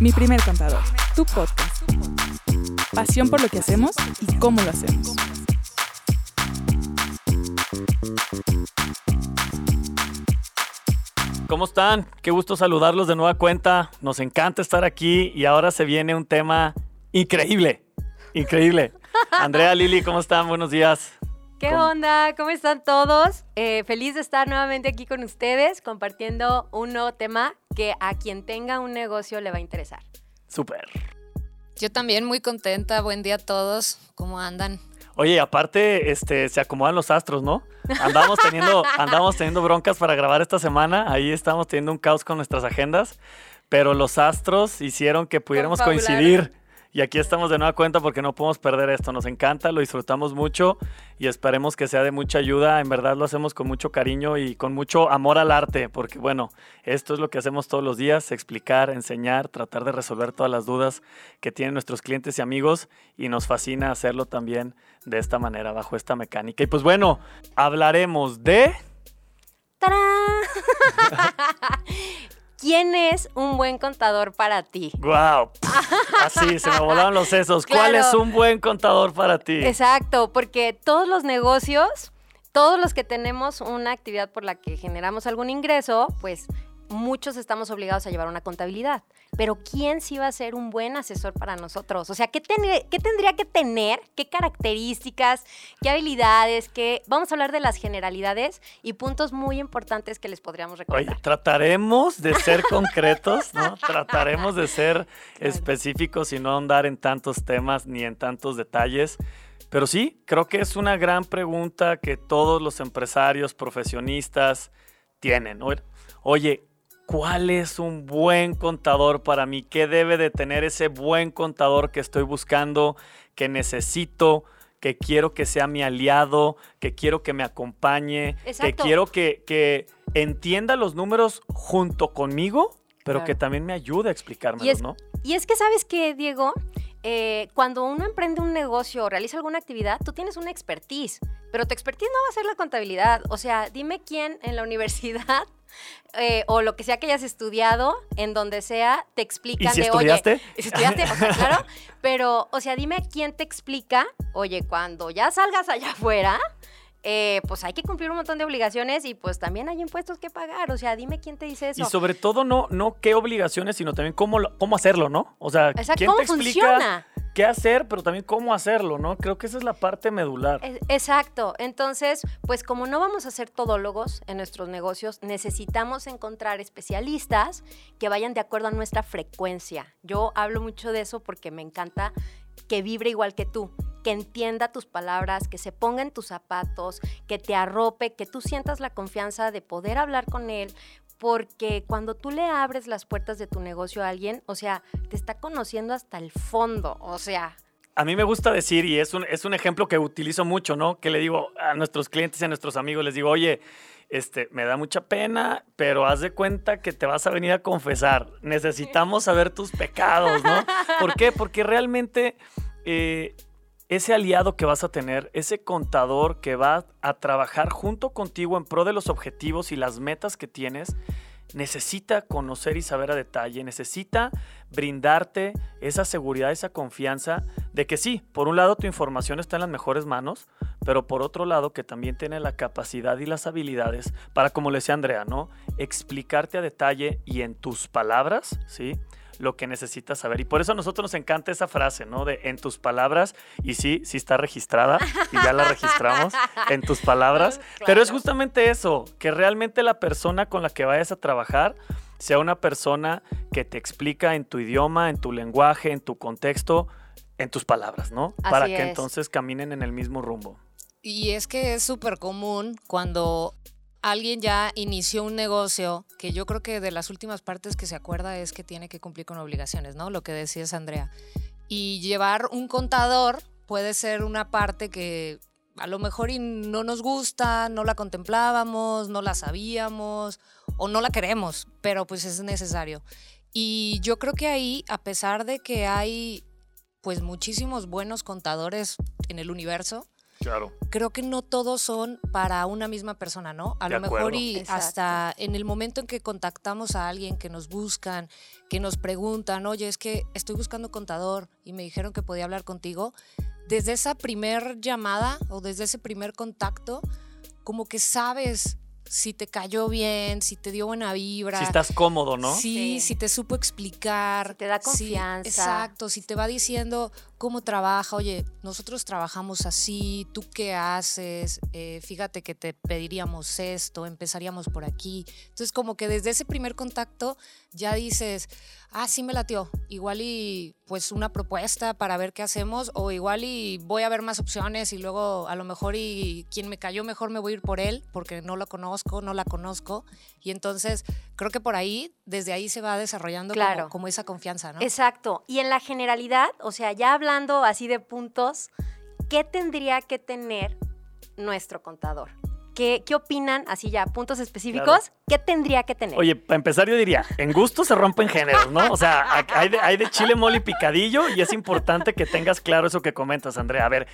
Mi primer contador, tu podcast. Pasión por lo que hacemos y cómo lo hacemos. ¿Cómo están? Qué gusto saludarlos de nueva cuenta. Nos encanta estar aquí y ahora se viene un tema increíble. Increíble. Andrea, Lili, ¿cómo están? Buenos días. ¿Qué ¿Cómo? onda? ¿Cómo están todos? Eh, feliz de estar nuevamente aquí con ustedes compartiendo un nuevo tema que a quien tenga un negocio le va a interesar. Súper. Yo también muy contenta. Buen día a todos. ¿Cómo andan? Oye, aparte, este, se acomodan los astros, ¿no? Andamos teniendo, andamos teniendo broncas para grabar esta semana. Ahí estamos teniendo un caos con nuestras agendas. Pero los astros hicieron que pudiéramos coincidir. Y aquí estamos de nueva cuenta porque no podemos perder esto. Nos encanta, lo disfrutamos mucho y esperemos que sea de mucha ayuda. En verdad lo hacemos con mucho cariño y con mucho amor al arte, porque bueno, esto es lo que hacemos todos los días, explicar, enseñar, tratar de resolver todas las dudas que tienen nuestros clientes y amigos y nos fascina hacerlo también de esta manera, bajo esta mecánica. Y pues bueno, hablaremos de... ¡Tarán! ¿Quién es un buen contador para ti? ¡Wow! Así, se me volaron los sesos. ¿Cuál es un buen contador para ti? Exacto, porque todos los negocios, todos los que tenemos una actividad por la que generamos algún ingreso, pues muchos estamos obligados a llevar una contabilidad. Pero ¿quién sí va a ser un buen asesor para nosotros? O sea, ¿qué, tendría- qué tendría que tener? ¿Qué características? ¿Qué habilidades? ¿Qué? Vamos a hablar de las generalidades y puntos muy importantes que les podríamos Oye, recomendar. trataremos de ser concretos, ¿no? Trataremos de ser específicos y no andar en tantos temas ni en tantos detalles. Pero sí, creo que es una gran pregunta que todos los empresarios, profesionistas tienen. Oye, Oye, ¿cuál es un buen contador para mí? ¿Qué debe de tener ese buen contador que estoy buscando, que necesito? que quiero que sea mi aliado, que quiero que me acompañe, que quiero que, que entienda los números junto conmigo, pero Claro. que también me ayude a explicármelos, Y es- ¿no? Y es que, ¿sabes qué, Diego? Eh, cuando uno emprende un negocio o realiza alguna actividad, tú tienes una expertise, pero tu expertise no va a ser la contabilidad. O sea, dime quién en la universidad eh, o lo que sea que hayas estudiado, en donde sea, te explican si de, estudiaste? oye, ¿y si estudiaste, o sea, claro, pero, o sea, dime quién te explica, oye, cuando ya salgas allá afuera, eh, pues hay que cumplir un montón de obligaciones y pues también hay impuestos que pagar. O sea, dime quién te dice eso. Y sobre todo no, no qué obligaciones, sino también cómo, cómo hacerlo, ¿no? O sea, Exacto, quién ¿cómo te explica funciona? qué hacer, pero también cómo hacerlo, ¿no? Creo que esa es la parte medular. Exacto. Entonces, pues como no vamos a ser todólogos en nuestros negocios, necesitamos encontrar especialistas que vayan de acuerdo a nuestra frecuencia. Yo hablo mucho de eso porque me encanta que vibre igual que tú, que entienda tus palabras, que se ponga en tus zapatos, que te arrope, que tú sientas la confianza de poder hablar con él. Porque cuando tú le abres las puertas de tu negocio a alguien, o sea, te está conociendo hasta el fondo. O sea, A mí me gusta decir, y es un, es un ejemplo que utilizo mucho, ¿no? Que le digo a nuestros clientes y a nuestros amigos, les digo, oye, este, me da mucha pena, pero haz de cuenta que te vas a venir a confesar. Necesitamos saber tus pecados, ¿no? ¿Por qué? Porque realmente eh, ese aliado que vas a tener, ese contador que va a trabajar junto contigo en pro de los objetivos y las metas que tienes, necesita conocer y saber a detalle, necesita brindarte esa seguridad, esa confianza de que sí, por un lado tu información está en las mejores manos, pero por otro lado que también tiene la capacidad y las habilidades para, como le decía Andrea, ¿no? Explicarte a detalle y en tus palabras, ¿sí? Lo que necesitas saber. Y por eso a nosotros nos encanta esa frase, ¿no? De en tus palabras, y sí, sí está registrada, y ya la registramos, en tus palabras. Pero es justamente eso, que realmente la persona con la que vayas a trabajar sea una persona que te explica en tu idioma, en tu lenguaje, en tu contexto, en tus palabras, ¿no? Para que es. entonces caminen en el mismo rumbo. Y es que es súper común cuando alguien ya inició un negocio, que yo creo que de las últimas partes que se acuerda es que tiene que cumplir con obligaciones, ¿no? Lo que decías, Andrea. Y llevar un contador puede ser una parte que a lo mejor no nos gusta, no la contemplábamos, no la sabíamos o no la queremos, pero pues es necesario. Y yo creo que ahí, a pesar de que hay pues muchísimos buenos contadores en el universo, Claro. creo que no todos son para una misma persona, ¿no? A De lo mejor acuerdo. y Exacto. hasta en el momento en que contactamos a alguien, que nos buscan, que nos preguntan, oye, es que estoy buscando contador y me dijeron que podía hablar contigo, desde esa primer llamada o desde ese primer contacto, como que sabes si te cayó bien, si te dio buena vibra. Si estás cómodo, ¿no? Sí, Sí. si te supo explicar. Si te da si- confianza. exacto, si te va diciendo cómo trabaja, oye, nosotros trabajamos así, tú qué haces, Eh, fíjate que te pediríamos esto, empezaríamos por aquí. Entonces, como que desde ese primer contacto ya dices, ah, sí me latió, igual y pues una propuesta para ver qué hacemos, o igual y voy a ver más opciones y luego a lo mejor y quien me cayó mejor me voy a ir por él, porque no lo conozco, no la conozco. Y entonces creo que por ahí, desde ahí se va desarrollando como- Claro. como, esa confianza, ¿no? Exacto. Y en la generalidad, o sea, ya hablando así de puntos, ¿qué tendría que tener nuestro contador? ¿Qué, qué opinan, así ya, puntos específicos? ¿Qué tendría que tener? Oye, para empezar yo diría, en gusto se rompen géneros, ¿no? O sea, hay de, hay de chile, mole y picadillo y es importante que tengas claro eso que comentas, Andrea. A ver,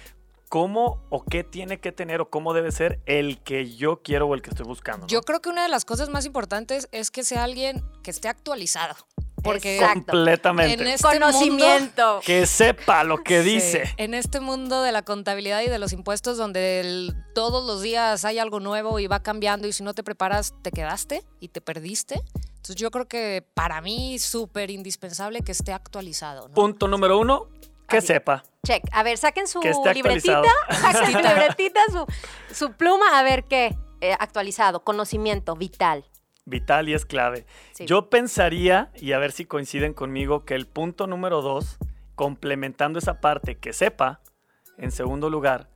¿cómo o qué tiene que tener o cómo debe ser el que yo quiero o el que estoy buscando? ¿no? Yo creo que una de las cosas más importantes es que sea alguien que esté actualizado. Porque Exacto. Completamente. en este mundo- Conocimiento. Que sepa lo que Sí, dice. En este mundo de la contabilidad y de los impuestos, donde el- todos los días hay algo nuevo y va cambiando, y si no te preparas, te quedaste y te perdiste. Entonces, yo creo que para mí es súper indispensable que esté actualizado. ¿no? Punto número uno, que sepa. Check. A ver, saquen su libretita, saquen su libretita, su, su pluma, a ver qué. Eh, actualizado, conocimiento, vital. Vital y es clave. Sí. Yo pensaría, y a ver si coinciden conmigo, que el punto número dos, complementando esa parte, que sepa, en segundo lugar,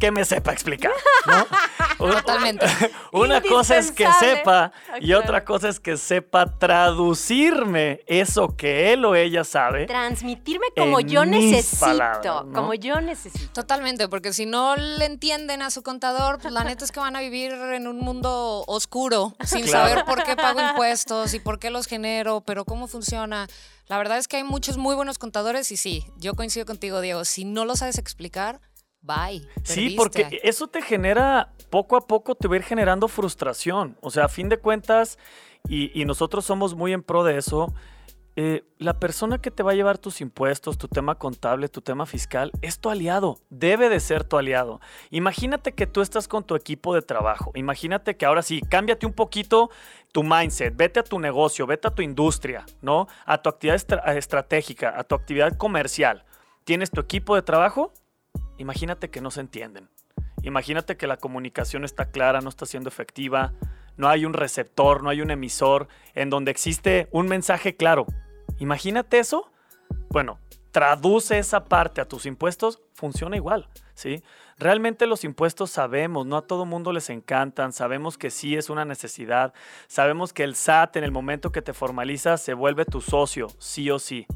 que me sepa explicar. ¿no? Totalmente. Una cosa es que sepa Ah, y otra cosa es que sepa traducirme eso que él o ella sabe. Transmitirme como yo necesito. palabras, ¿no? Como yo necesito. Totalmente, porque si no le entienden a su contador, pues la neta es que van a vivir en un mundo oscuro, sin Claro. saber por qué pago impuestos y por qué los genero, pero cómo funciona. La verdad es que hay muchos muy buenos contadores y sí, yo coincido contigo, Diego, si no lo sabes explicar, bye. Sí, porque eso te genera, poco a poco te va a ir generando frustración. O sea, a fin de cuentas, y, y nosotros somos muy en pro de eso, eh, la persona que te va a llevar tus impuestos, tu tema contable, tu tema fiscal, es tu aliado, debe de ser tu aliado. Imagínate que tú estás con tu equipo de trabajo, imagínate que ahora sí, cámbiate un poquito tu mindset, vete a tu negocio, vete a tu industria, ¿no? A tu actividad estra- estratégica, a tu actividad comercial. Tienes tu equipo de trabajo, imagínate que no se entienden. Imagínate que la comunicación está clara, no está siendo efectiva, no hay un receptor, no hay un emisor en donde existe un mensaje claro. Imagínate eso. Bueno, traduce esa parte a tus impuestos, funciona igual, ¿sí? Realmente los impuestos sabemos, no a todo mundo les encantan, sabemos que sí es una necesidad, sabemos que el SAT en el momento que te formaliza se vuelve tu socio, sí o sí.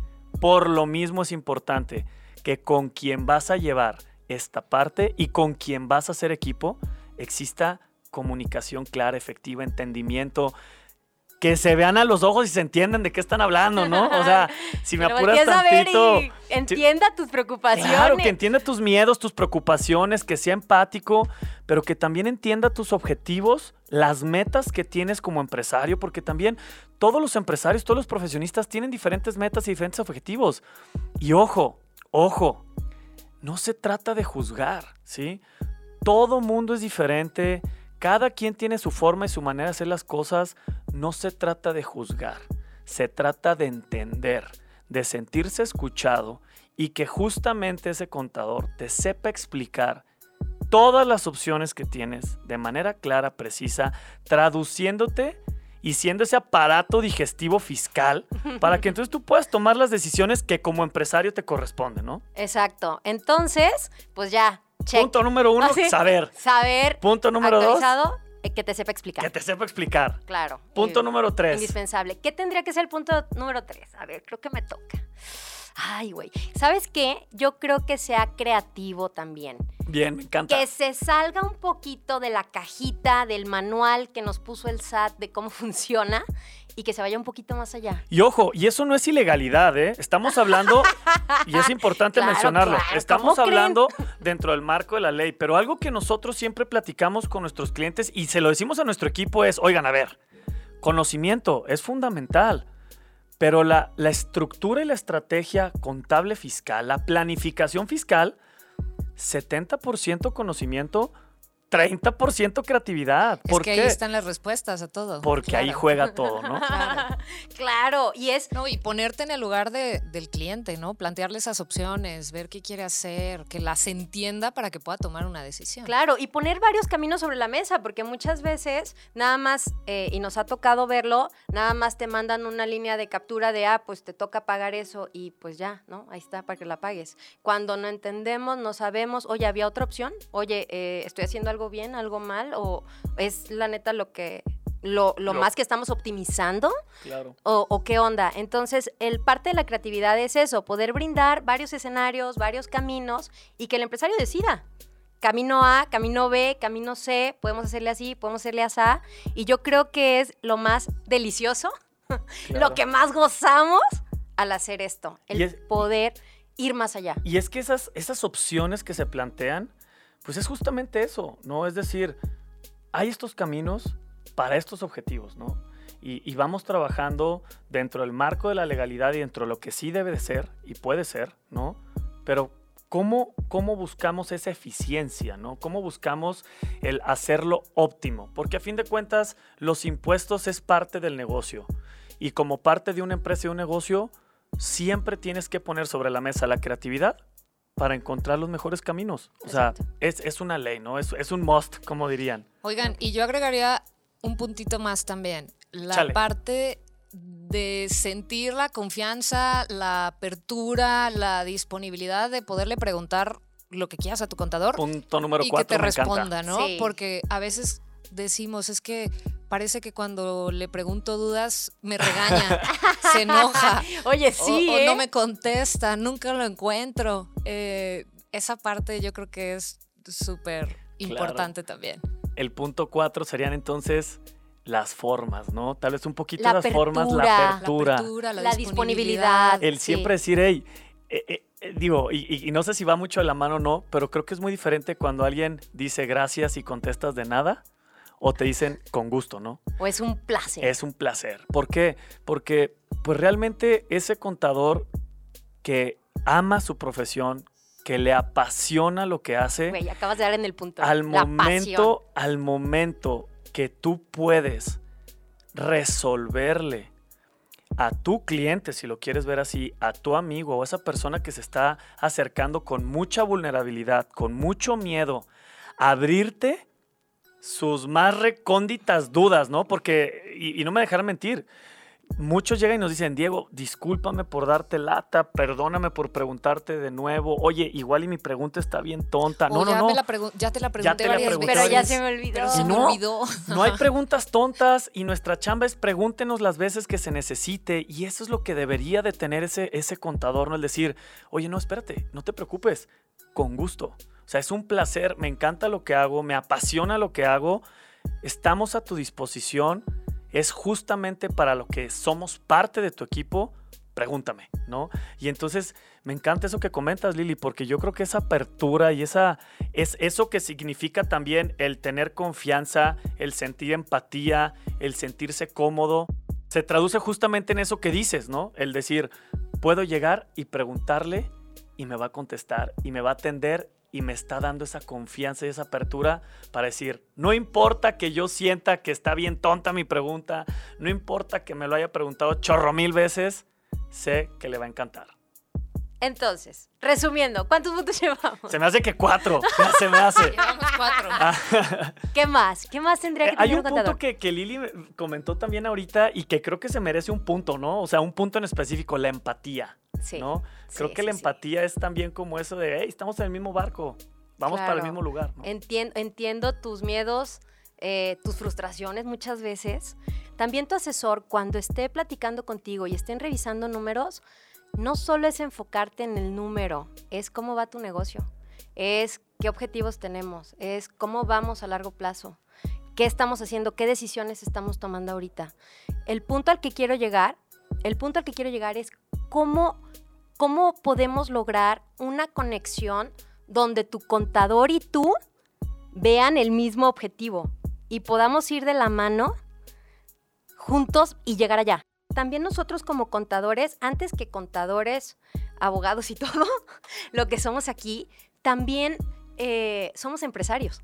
Por lo mismo es importante que con quien vas a llevar esta parte y con quien vas a hacer equipo exista comunicación clara, efectiva, entendimiento, que se vean a los ojos y se entiendan de qué están hablando, ¿no? O sea, si me Pero apuras voltees a ver tantito... y entienda tus preocupaciones. Claro, que entienda tus miedos, tus preocupaciones, que sea empático, pero que también entienda tus objetivos, las metas que tienes como empresario, porque también todos los empresarios, todos los profesionistas tienen diferentes metas y diferentes objetivos. Y ojo, ojo, no se trata de juzgar, ¿sí? Todo mundo es diferente, cada quien tiene su forma y su manera de hacer las cosas. No se trata de juzgar, se trata de entender, de sentirse escuchado y que justamente ese contador te sepa explicar todas las opciones que tienes de manera clara, precisa, traduciéndote y siendo ese aparato digestivo fiscal para que entonces tú puedas tomar las decisiones que como empresario te corresponden, ¿no? Exacto. Entonces, pues ya, check. Punto número uno, saber. Saber. Punto número dos, eh, que te sepa explicar. que te sepa explicar. Claro. Punto Eh, número tres. Indispensable. ¿Qué tendría que ser el punto número tres? A ver, creo que me toca. Ay, güey. ¿Sabes qué? Yo creo que sea creativo también. Bien, me encanta. Que se salga un poquito de la cajita del manual que nos puso el SAT de cómo funciona y que se vaya un poquito más allá. Y ojo, y eso no es ilegalidad, ¿eh? Estamos hablando, y es importante Claro, mencionarlo, claro, estamos hablando dentro del marco de la ley, pero algo que nosotros siempre platicamos con nuestros clientes y se lo decimos a nuestro equipo es, oigan, a ver, conocimiento es fundamental, pero la, la estructura y la estrategia contable fiscal, la planificación fiscal, 70% conocimiento, 30% creatividad. Es ¿Por que qué? ahí están las respuestas a todo. Porque ahí juega todo, ¿no? Claro. claro, y es No, y ponerte en el lugar de- del cliente, ¿no? Plantearle esas opciones, ver qué quiere hacer, que las entienda para que pueda tomar una decisión. Claro, y poner varios caminos sobre la mesa, porque muchas veces nada más, eh, y nos ha tocado verlo, nada más te mandan una línea de captura de, ah, pues te toca pagar eso y pues ya, ¿no? Ahí está para que la pagues. Cuando no entendemos, no sabemos, oye, ¿había otra opción? Oye, eh, ¿estoy haciendo algo bien, algo mal? ¿O es la neta lo que, lo, lo más que estamos optimizando? Claro. o, o qué onda. Entonces, el parte de la creatividad es eso, poder brindar varios escenarios, varios caminos y que el empresario decida. Camino A, camino B, camino C, podemos hacerle así, podemos hacerle así. Y yo creo que es lo más delicioso, Claro. lo que más gozamos al hacer esto, el es- poder ir más allá. Y es que esas, esas opciones que se plantean, pues es justamente eso, ¿no? Es decir, hay estos caminos para estos objetivos, ¿no? Y, vamos trabajando dentro del marco de la legalidad y dentro de lo que sí debe de ser y puede ser, ¿no? Pero ¿cómo, cómo buscamos esa eficiencia, ¿no? ¿Cómo buscamos el hacerlo óptimo? Porque a fin de cuentas, los impuestos es parte del negocio. Y como parte de una empresa y un negocio, siempre tienes que poner sobre la mesa la creatividad para encontrar los mejores caminos. O sea, es, es una ley, ¿no? Es, es un must, como dirían. Oigan, y yo agregaría un puntito más también. La Chale. parte de sentir la confianza, la apertura, la disponibilidad de poderle preguntar lo que quieras a tu contador Punto número y que cuatro, te me encanta. responda, ¿no? Sí. Porque a veces decimos, es que parece que cuando le pregunto dudas me regaña, se enoja. Oye, sí, o, ¿eh? no me contesta, nunca lo encuentro. Eh, esa parte yo creo que es súper importante también. El punto cuatro serían entonces las formas, ¿no? Tal vez un poquito La las formas, la apertura. La apertura. apertura, la, La disponibilidad. disponibilidad. El Sí. siempre decir, hey, eh, eh, eh, digo, y, y- y no sé si va mucho de la mano o no, pero creo que es muy diferente cuando alguien dice gracias y contestas de nada o te dicen con gusto, ¿no? O es un placer. Es un placer. ¿Por qué? Porque pues realmente ese contador que ama su profesión, que le apasiona lo que hace, Güey, acabas de dar en el punto. al La pasión. momento, al momento que tú puedes resolverle a tu cliente, si lo quieres ver así, a tu amigo o a esa persona que se está acercando con mucha vulnerabilidad, con mucho miedo, abrirte sus más recónditas dudas, ¿no? Porque, y, no me dejarán mentir, muchos llegan y nos dicen, Diego, discúlpame por darte lata, perdóname por preguntarte de nuevo, oye, igual y mi pregunta está bien tonta. O No, ya, no, me no. la ya te la pregunté te la varias pregunté veces. Pero ya se me olvidó. Pero se me no, olvidó. No hay preguntas tontas y nuestra chamba es pregúntenos las veces que se necesite y eso es lo que debería de tener ese, ese contador, ¿no? El decir, oye, no, espérate, no te preocupes, con gusto. O sea, es un placer, me encanta lo que hago, me apasiona lo que hago, estamos a tu disposición, es justamente para lo que somos parte de tu equipo, pregúntame, ¿no? Y entonces me encanta eso que comentas, Lili, porque yo creo que esa apertura y esa es eso que significa también el tener confianza, el sentir empatía, el sentirse cómodo, se traduce justamente en eso que dices, ¿no? El decir, puedo llegar y preguntarle y me va a contestar y me va a atender y me está dando esa confianza y esa apertura para decir, no importa que yo sienta que está bien tonta mi pregunta, no importa que me lo haya preguntado chorro mil veces, sé que le va a encantar. Entonces, resumiendo, ¿cuántos puntos llevamos? Se me hace que cuatro, ya se me hace. Llevamos cuatro. ¿Qué más? ¿Qué más tendría que Eh, Hay tener un un punto que, que Lili me- comentó también ahorita y que creo que se merece un punto, ¿no? O sea, un punto en específico, la empatía, Sí. ¿no? Creo Sí, que la sí. empatía es también como eso de, hey, estamos en el mismo barco, vamos para el mismo lugar, entiendo tus miedos, eh, tus frustraciones muchas veces. También tu asesor, cuando esté platicando contigo y estén revisando números, no solo es enfocarte en el número, es cómo va tu negocio, es qué objetivos tenemos, es cómo vamos a largo plazo. qué estamos haciendo, qué decisiones estamos tomando ahorita. El punto al que quiero llegar, el punto al que quiero llegar es cómo, cómo podemos lograr una conexión donde tu contador y tú vean el mismo objetivo y podamos ir de la mano juntos y llegar allá. También nosotros como contadores, antes que contadores, abogados y todo, lo que somos aquí, también eh, somos empresarios.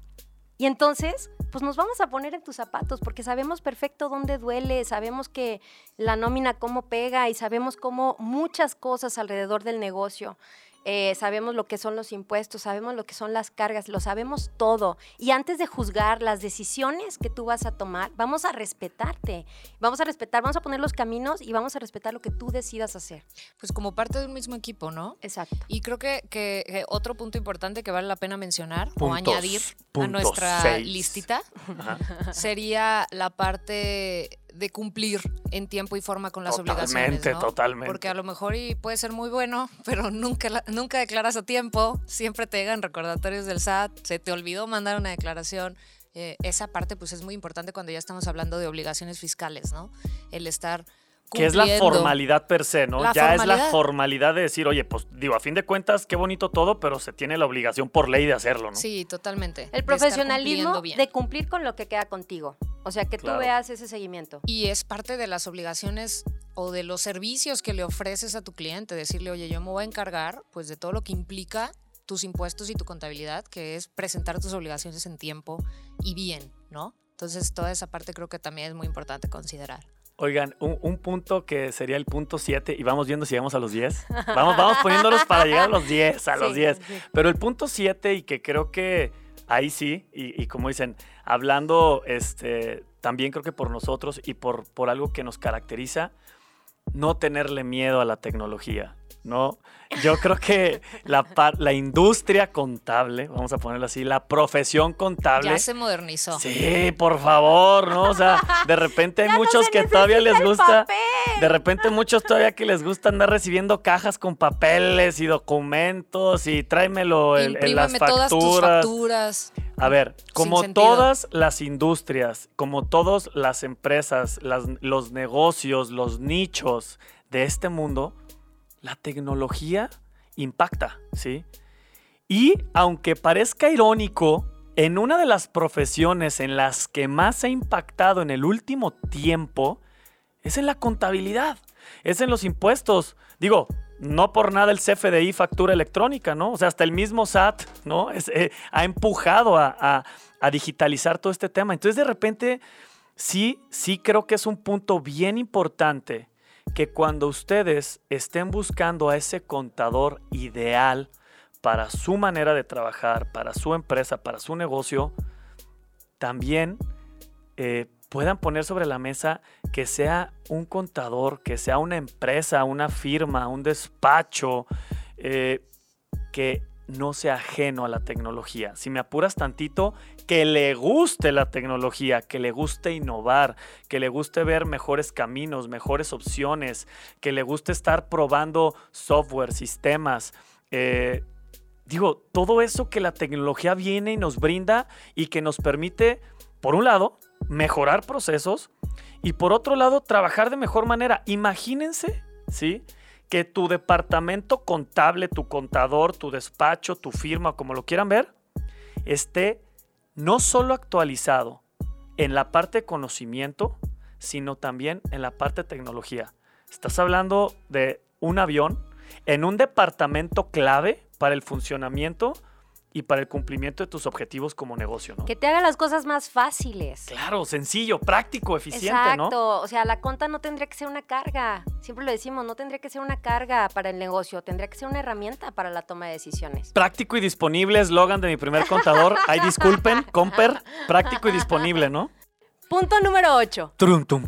Y entonces, pues nos vamos a poner en tus zapatos porque sabemos perfecto dónde duele, sabemos que la nómina cómo pega y sabemos cómo muchas cosas alrededor del negocio. Eh, sabemos lo que son los impuestos, sabemos lo que son las cargas, lo sabemos todo. Y antes de juzgar las decisiones que tú vas a tomar, vamos a respetarte, vamos a respetar, vamos a poner los caminos y vamos a respetar lo que tú decidas hacer. Pues como parte de un mismo equipo, ¿no? Exacto. Y creo que, que- que otro punto importante que vale la pena mencionar o añadir a nuestra seis. listita Ajá. sería la parte de cumplir en tiempo y forma con las obligaciones. Totalmente, totalmente. Porque a lo mejor y puede ser muy bueno, pero nunca, nunca declaras a tiempo, siempre te llegan recordatorios del SAT, se te olvidó mandar una declaración. Eh, esa parte pues es muy importante cuando ya estamos hablando de obligaciones fiscales, ¿no? El estar Que es la formalidad per se, ¿no? La ya es la formalidad. de decir, oye, pues digo, a fin de cuentas, qué bonito todo, pero se tiene la obligación por ley de hacerlo, ¿no? Sí, totalmente. de El estar profesionalismo de cumplir con lo que queda contigo. O sea, que Claro. tú veas ese seguimiento. Y es parte de las obligaciones o de los servicios que le ofreces a tu cliente, decirle, oye, yo me voy a encargar pues de todo lo que implica tus impuestos y tu contabilidad, que es presentar tus obligaciones en tiempo y bien, ¿no? Entonces, toda esa parte creo que también es muy importante considerar. Oigan, un, un punto que sería el punto 7, y vamos viendo si llegamos a los 10. Vamos, vamos poniéndolos para llegar a los 10, a los Sí, 10. sí. Pero el punto 7, y que creo que ahí sí, y, y como dicen, hablando este, también creo que por nosotros y por, por algo que nos caracteriza, no tenerle miedo a la tecnología, ¿no? Yo creo que la, la industria contable, vamos a ponerlo así, la profesión contable... Ya se modernizó. Sí, por favor, ¿no? O sea, de repente hay Ya muchos que todavía les gusta. De repente muchos todavía que les gusta andar recibiendo cajas con papeles y documentos y tráemelo en, en las Imprímeme todas tus facturas. facturas. A ver, como todas las industrias, como todas las empresas, las- los negocios, los nichos de este mundo, la tecnología impacta, ¿sí? Y aunque parezca irónico, en una de las profesiones en las que más ha impactado en el último tiempo es en la contabilidad, es en los impuestos. Digo, no por nada el CFDI factura electrónica, ¿no? O sea, hasta el mismo SAT, ¿no? Es, eh, ha empujado a, digitalizar todo este tema. Entonces, de repente, sí, sí creo que es un punto bien importante que cuando ustedes estén buscando a ese contador ideal para su manera de trabajar, para su empresa, para su negocio, también eh, puedan poner sobre la mesa que sea un contador, que sea una empresa, una firma, un despacho, eh, que no sea ajeno a la tecnología. Si me apuras tantito, que le guste la tecnología, que le guste innovar, que le guste ver mejores caminos, mejores opciones, que le guste estar probando software, sistemas. eh, digo, todo eso que la tecnología viene y nos brinda y que nos permite, por un lado, mejorar procesos y por otro lado, trabajar de mejor manera. Imagínense, ¿sí? Que tu departamento contable, tu contador, tu despacho, tu firma, como lo quieran ver, esté no solo actualizado en la parte de conocimiento, sino también en la parte de tecnología. Estás hablando de un avión en un departamento clave para el funcionamiento y para el cumplimiento de tus objetivos como negocio, ¿no? Que te haga las cosas más fáciles. Claro, sencillo, práctico, eficiente, Exacto. ¿no? O sea, la conta no tendría que ser una carga. Siempre lo decimos, no tendría que ser una carga para el negocio, tendría que ser una herramienta para la toma de decisiones. Práctico y disponible, eslogan de mi primer contador. Ay, disculpen, Comper, práctico y disponible, ¿no? Punto número 8. Trum, tum.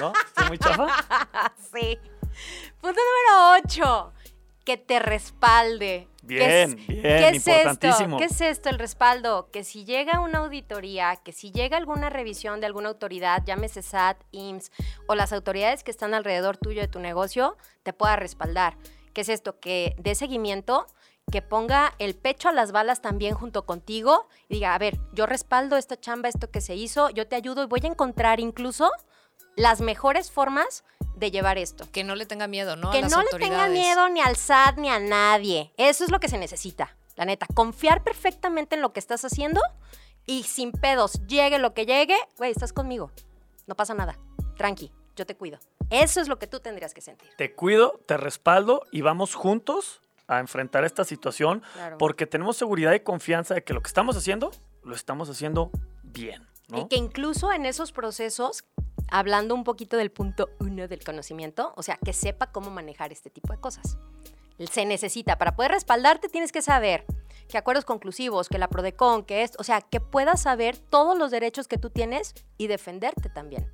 ¿No? ¿Estoy muy chafa? sí. Punto número 8. Que te respalde. ¿Qué Bien, es- bien, ¿Qué es importantísimo. esto? ¿Qué es esto? El respaldo. Que si llega una auditoría, que si llega alguna revisión de alguna autoridad, llámese SAT, IMSS o las autoridades que están alrededor tuyo de tu negocio, te pueda respaldar. ¿Qué es esto? Que dé seguimiento, que ponga el pecho a las balas también junto contigo y diga, a ver, yo respaldo esta chamba, esto que se hizo, yo te ayudo y voy a encontrar incluso las mejores formas de llevar esto. Que no le tenga miedo, ¿no? A Que las no le tenga miedo ni al SAT ni a nadie. Eso es lo que se necesita, la neta. Confiar perfectamente en lo que estás haciendo y sin pedos, llegue lo que llegue, güey, estás conmigo. No pasa nada. Tranqui, yo te cuido. Eso es lo que tú tendrías que sentir. Te cuido, te respaldo y vamos juntos a enfrentar esta situación Claro. porque tenemos seguridad y confianza de que lo que estamos haciendo, lo estamos haciendo bien. ¿no? Y que incluso en esos procesos, hablando un poquito del punto uno del conocimiento, o sea, que sepa cómo manejar este tipo de cosas. Se necesita, para poder respaldarte tienes que saber que acuerdos conclusivos, que la PRODECON, que esto, o sea, que puedas saber todos los derechos que tú tienes y defenderte también.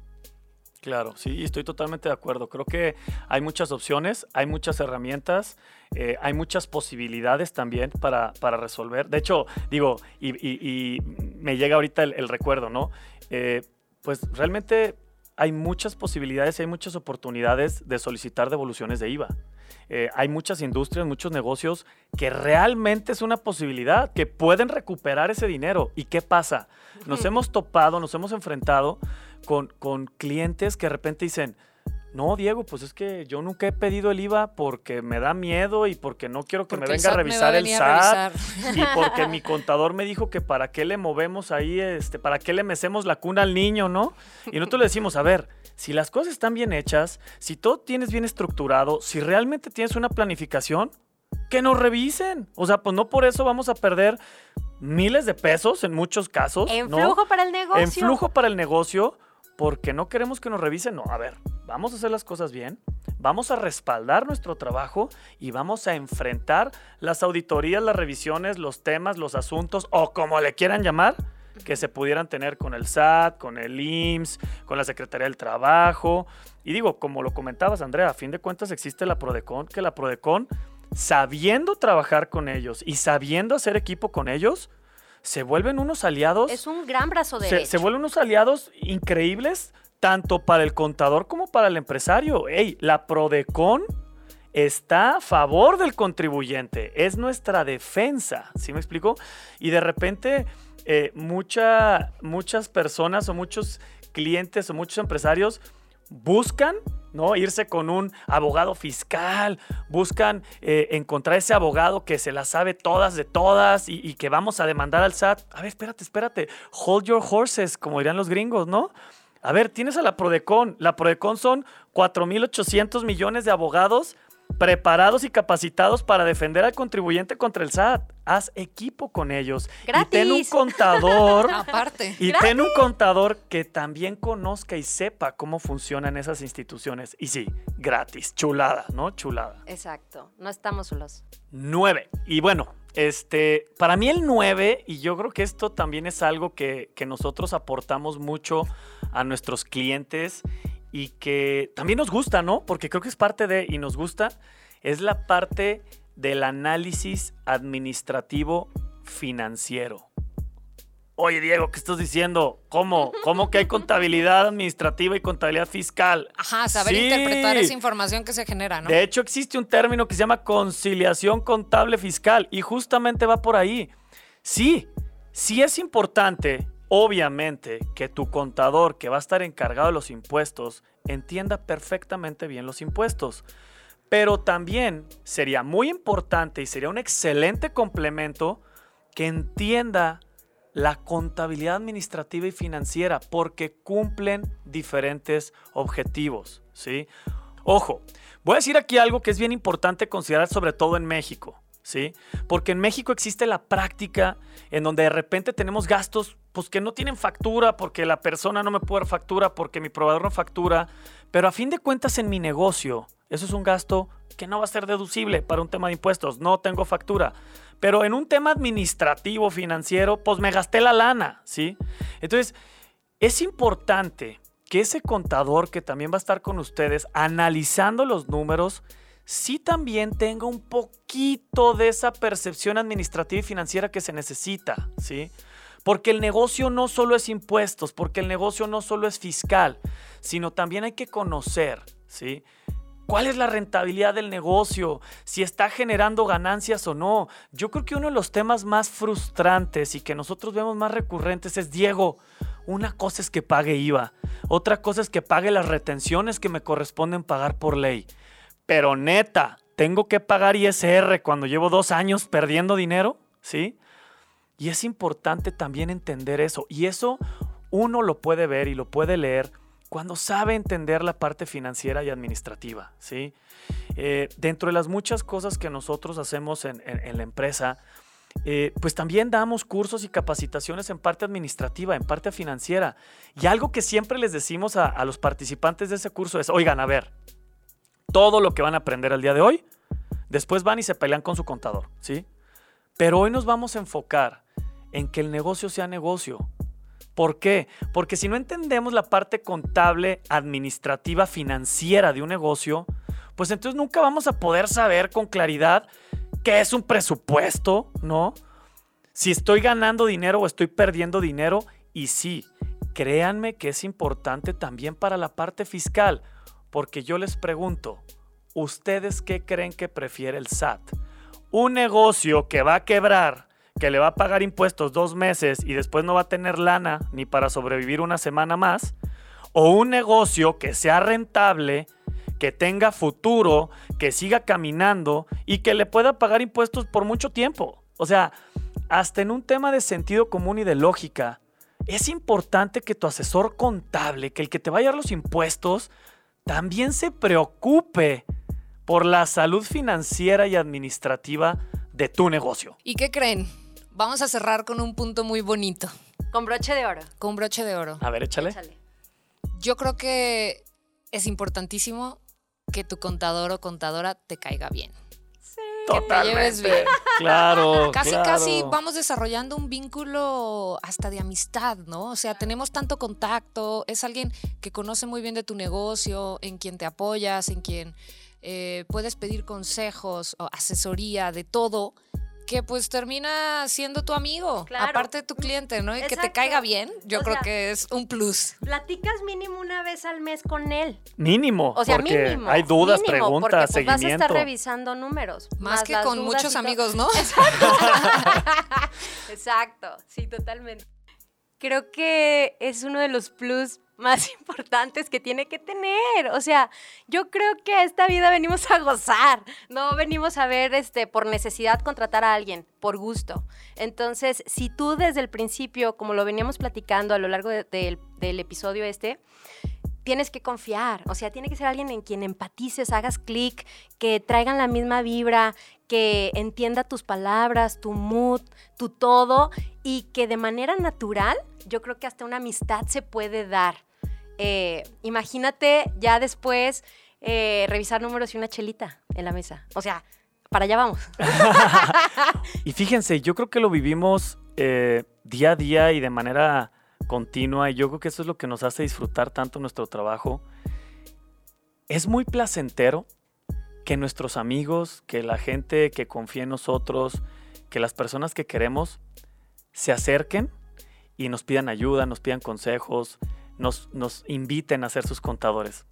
Claro, sí, estoy totalmente de acuerdo. Creo que hay muchas opciones, hay muchas herramientas, eh, hay muchas posibilidades también para, para resolver. De hecho, digo, y, me llega ahorita el, el recuerdo, ¿no? Eh, pues realmente hay muchas posibilidades, hay muchas oportunidades de solicitar devoluciones de IVA. Eh, hay muchas industrias, muchos negocios que realmente es una posibilidad, que pueden recuperar ese dinero. ¿Y qué pasa? Nos hemos topado, nos hemos enfrentado con, con clientes que de repente dicen, no, Diego, pues es que yo nunca he pedido el IVA porque me da miedo y porque no quiero que Porque me el venga a revisar el a SAT revisar. y porque mi contador me dijo que para qué le movemos ahí, este, para qué le mecemos la cuna al niño, ¿no? Y nosotros le decimos, a ver, si las cosas están bien hechas, si todo tienes bien estructurado, si realmente tienes una planificación, que nos revisen. O sea, pues no por eso vamos a perder miles de pesos en muchos casos. En ¿no? flujo para el negocio. en flujo para el negocio porque no queremos que nos revisen. No, a ver, vamos a hacer las cosas bien, vamos a respaldar nuestro trabajo y vamos a enfrentar las auditorías, las revisiones, los temas, los asuntos o como le quieran llamar que se pudieran tener con el SAT, con el IMSS, con la Secretaría del Trabajo. Y digo, como lo comentabas, Andrea, a fin de cuentas existe la PRODECON, que la PRODECON, sabiendo trabajar con ellos y sabiendo hacer equipo con ellos, se vuelven unos aliados Es un gran brazo se, derecho. se vuelven unos aliados increíbles tanto para el contador como para el empresario. Ey, la Prodecon está a favor del contribuyente, es nuestra defensa, ¿sí me explico? Y de repente eh, mucha- muchas personas o muchos clientes o muchos empresarios buscan ¿no? irse con un abogado fiscal, buscan eh, encontrar ese abogado que se la sabe todas de todas y, y que vamos a demandar al SAT. A ver, espérate, espérate. Hold your horses, como dirían los gringos, ¿no? A ver, tienes a la Prodecon. La Prodecon son 4.800 millones de abogados preparados y capacitados para defender al contribuyente contra el SAT. Haz equipo con ellos. Y ten un Gratis. contador. Aparte. Y ten un contador que también conozca y sepa cómo funcionan esas instituciones. Y sí, gratis, chulada, ¿no? Chulada. Exacto. No estamos solos. 9. Y bueno, este, para mí el 9, y yo creo que esto también es algo que, que nosotros aportamos mucho a nuestros clientes y que también nos gusta, ¿no? Porque creo que es parte de, y nos gusta, es la parte del análisis administrativo financiero. Oye, Diego, ¿qué estás diciendo? ¿Cómo? ¿Cómo que hay contabilidad administrativa y contabilidad fiscal? Ajá, saber Sí. interpretar esa información que se genera, ¿no? De hecho, existe un término que se llama conciliación contable fiscal y justamente va por ahí. Sí, sí es importante, obviamente, que tu contador que va a estar encargado de los impuestos entienda perfectamente bien los impuestos. Pero también sería muy importante y sería un excelente complemento que entienda la contabilidad administrativa y financiera porque cumplen diferentes objetivos, ¿sí? Ojo, voy a decir aquí algo que es bien importante considerar sobre todo en México, ¿sí? Porque en México existe la práctica en donde de repente tenemos gastos pues que no tienen factura porque la persona no me puede dar factura porque mi proveedor no factura, pero a fin de cuentas en mi negocio eso es un gasto que no va a ser deducible para un tema de impuestos, no tengo factura. Pero en un tema administrativo, financiero, pues me gasté la lana, ¿sí? Entonces, es importante que ese contador que también va a estar con ustedes analizando los números, sí también tenga un poquito de esa percepción administrativa y financiera que se necesita, ¿sí? Porque el negocio no solo es impuestos, porque el negocio no solo es fiscal, sino también hay que conocer, ¿sí? ¿Cuál es la rentabilidad del negocio? Si está generando ganancias o no. Yo creo que uno de los temas más frustrantes y que nosotros vemos más recurrentes es, Diego, una cosa es que pague IVA, otra cosa es que pague las retenciones que me corresponden pagar por ley. Pero neta, ¿tengo que pagar ISR cuando llevo dos años perdiendo dinero? ¿Sí? Y es importante también entender eso. Y eso uno lo puede ver y lo puede leer cuando sabe entender la parte financiera y administrativa. ¿sí? Eh, dentro de las muchas cosas que nosotros hacemos en, la empresa, eh, pues también damos cursos y capacitaciones en parte administrativa, en parte financiera. Y algo que siempre les decimos a, los participantes de ese curso es, oigan, a ver, todo lo que van a aprender el día de hoy, después van y se pelean con su contador, ¿sí? Pero hoy nos vamos a enfocar en que el negocio sea negocio, ¿Por qué? Porque si no entendemos la parte contable, administrativa, financiera de un negocio, pues entonces nunca vamos a poder saber con claridad qué es un presupuesto, ¿no? Si estoy ganando dinero o estoy perdiendo dinero. Y sí, créanme que es importante también para la parte fiscal, porque yo les pregunto, ¿ustedes qué creen que prefiere el SAT? Un negocio que va a quebrar que le va a pagar impuestos dos meses y después no va a tener lana ni para sobrevivir una semana más, o un negocio que sea rentable, que tenga futuro, que siga caminando y que le pueda pagar impuestos por mucho tiempo. O sea, hasta en un tema de sentido común y de lógica, es importante que tu asesor contable, que el que te vaya a los impuestos, también se preocupe por la salud financiera y administrativa de tu negocio. ¿Y qué creen? Vamos a cerrar con un punto muy bonito. Con broche de oro. Con broche de oro. A ver, échale. Yo creo que es importantísimo que tu contador o contadora te caiga bien. Sí. Que te lleves bien. Claro. Casi, casi vamos desarrollando un vínculo hasta de amistad, ¿no? O sea, tenemos tanto contacto, es alguien que conoce muy bien de tu negocio, en quien te apoyas, en quien eh, puedes pedir consejos o asesoría de todo que pues termina siendo tu amigo, aparte de tu cliente, ¿no? Y que te caiga bien, yo creo que es un plus. Platicas mínimo una vez al mes con él. Mínimo. O sea, mínimo. Hay dudas, preguntas, porque, pues, seguimiento. Vas a estar revisando números. Más, que con muchos amigos, ¿no? Exacto. Exacto, sí, totalmente. Creo que es uno de los plus más importantes que tiene que tener. O sea, yo creo que esta vida venimos a gozar, no venimos a ver este, por necesidad contratar a alguien, por gusto. Entonces, si tú desde el principio, como lo veníamos platicando a lo largo del episodio este, tienes que confiar, o sea, tiene que ser alguien en quien empatices, hagas clic, que traigan la misma vibra, que entienda tus palabras, tu mood, tu todo, y que de manera natural, yo creo que hasta una amistad se puede dar. Eh, imagínate ya después eh, revisar números y una chelita en la mesa. O sea, para allá vamos. y fíjense, yo creo que lo vivimos eh, día a día y de manera continua y yo creo que eso es lo que nos hace disfrutar tanto nuestro trabajo. Es muy placentero que nuestros amigos, que la gente que confía en nosotros, que las personas que queremos se acerquen y nos pidan ayuda, nos pidan consejos, nos, inviten a ser sus contadores.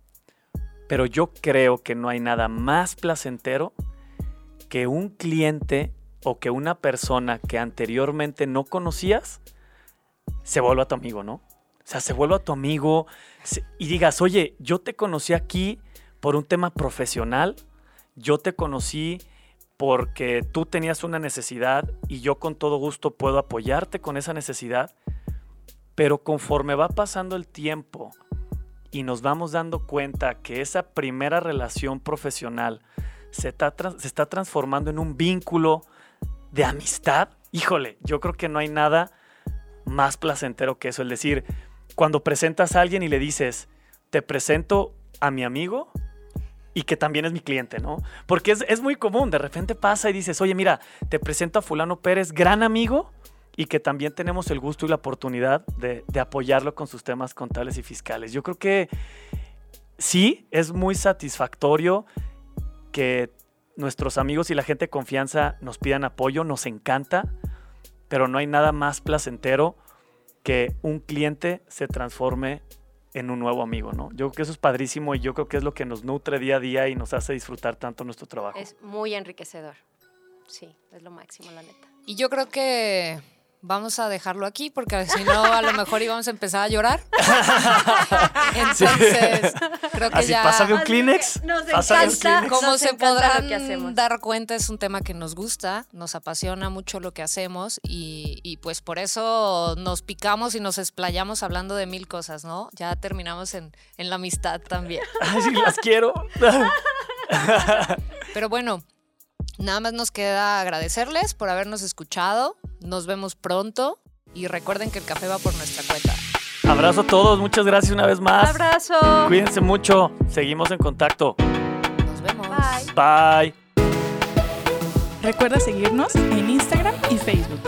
Pero yo creo que no hay nada más placentero que un cliente o que una persona que anteriormente no conocías se vuelva tu amigo, ¿no? O sea, se vuelva tu amigo y digas, oye, yo te conocí aquí por un tema profesional, yo te conocí porque tú tenías una necesidad y yo con todo gusto puedo apoyarte con esa necesidad. Pero conforme va pasando el tiempo y nos vamos dando cuenta que esa primera relación profesional se está, se está transformando en un vínculo de amistad, híjole, yo creo que no hay nada más placentero que eso. El decir, cuando presentas a alguien y le dices, te presento a mi amigo y que también es mi cliente, ¿no? Porque es, es muy común, de repente pasa y dices, oye, mira, te presento a fulano Pérez, gran amigo, y que también tenemos el gusto y la oportunidad de, apoyarlo con sus temas contables y fiscales. Yo creo que sí, es muy satisfactorio que nuestros amigos y la gente de confianza nos pidan apoyo, nos encanta, pero no hay nada más placentero que un cliente se transforme en un nuevo amigo, ¿no? Yo creo que eso es padrísimo y yo creo que es lo que nos nutre día a día y nos hace disfrutar tanto nuestro trabajo. Es muy enriquecedor. Sí, es lo máximo, la neta. Y yo creo que vamos a dejarlo aquí porque si no a lo mejor íbamos a empezar a llorar. Entonces, creo que Así, ya pásame un Kleenex. nos pásame un encanta. Kleenex. como Nos se encanta lo podrán que hacemos. dar cuenta es un tema que nos gusta, nos apasiona mucho lo que hacemos y, y pues por eso nos picamos y nos explayamos hablando de mil cosas, ¿no? Ya terminamos en, en la amistad también. Ay, sí, las quiero. Pero bueno, nada más nos queda agradecerles por habernos escuchado. Nos vemos pronto y recuerden que el café va por nuestra cuenta. Abrazo a todos, muchas gracias una vez más. Abrazo. Cuídense mucho, seguimos en contacto. Nos vemos. Bye. Bye. Recuerda seguirnos en Instagram y Facebook.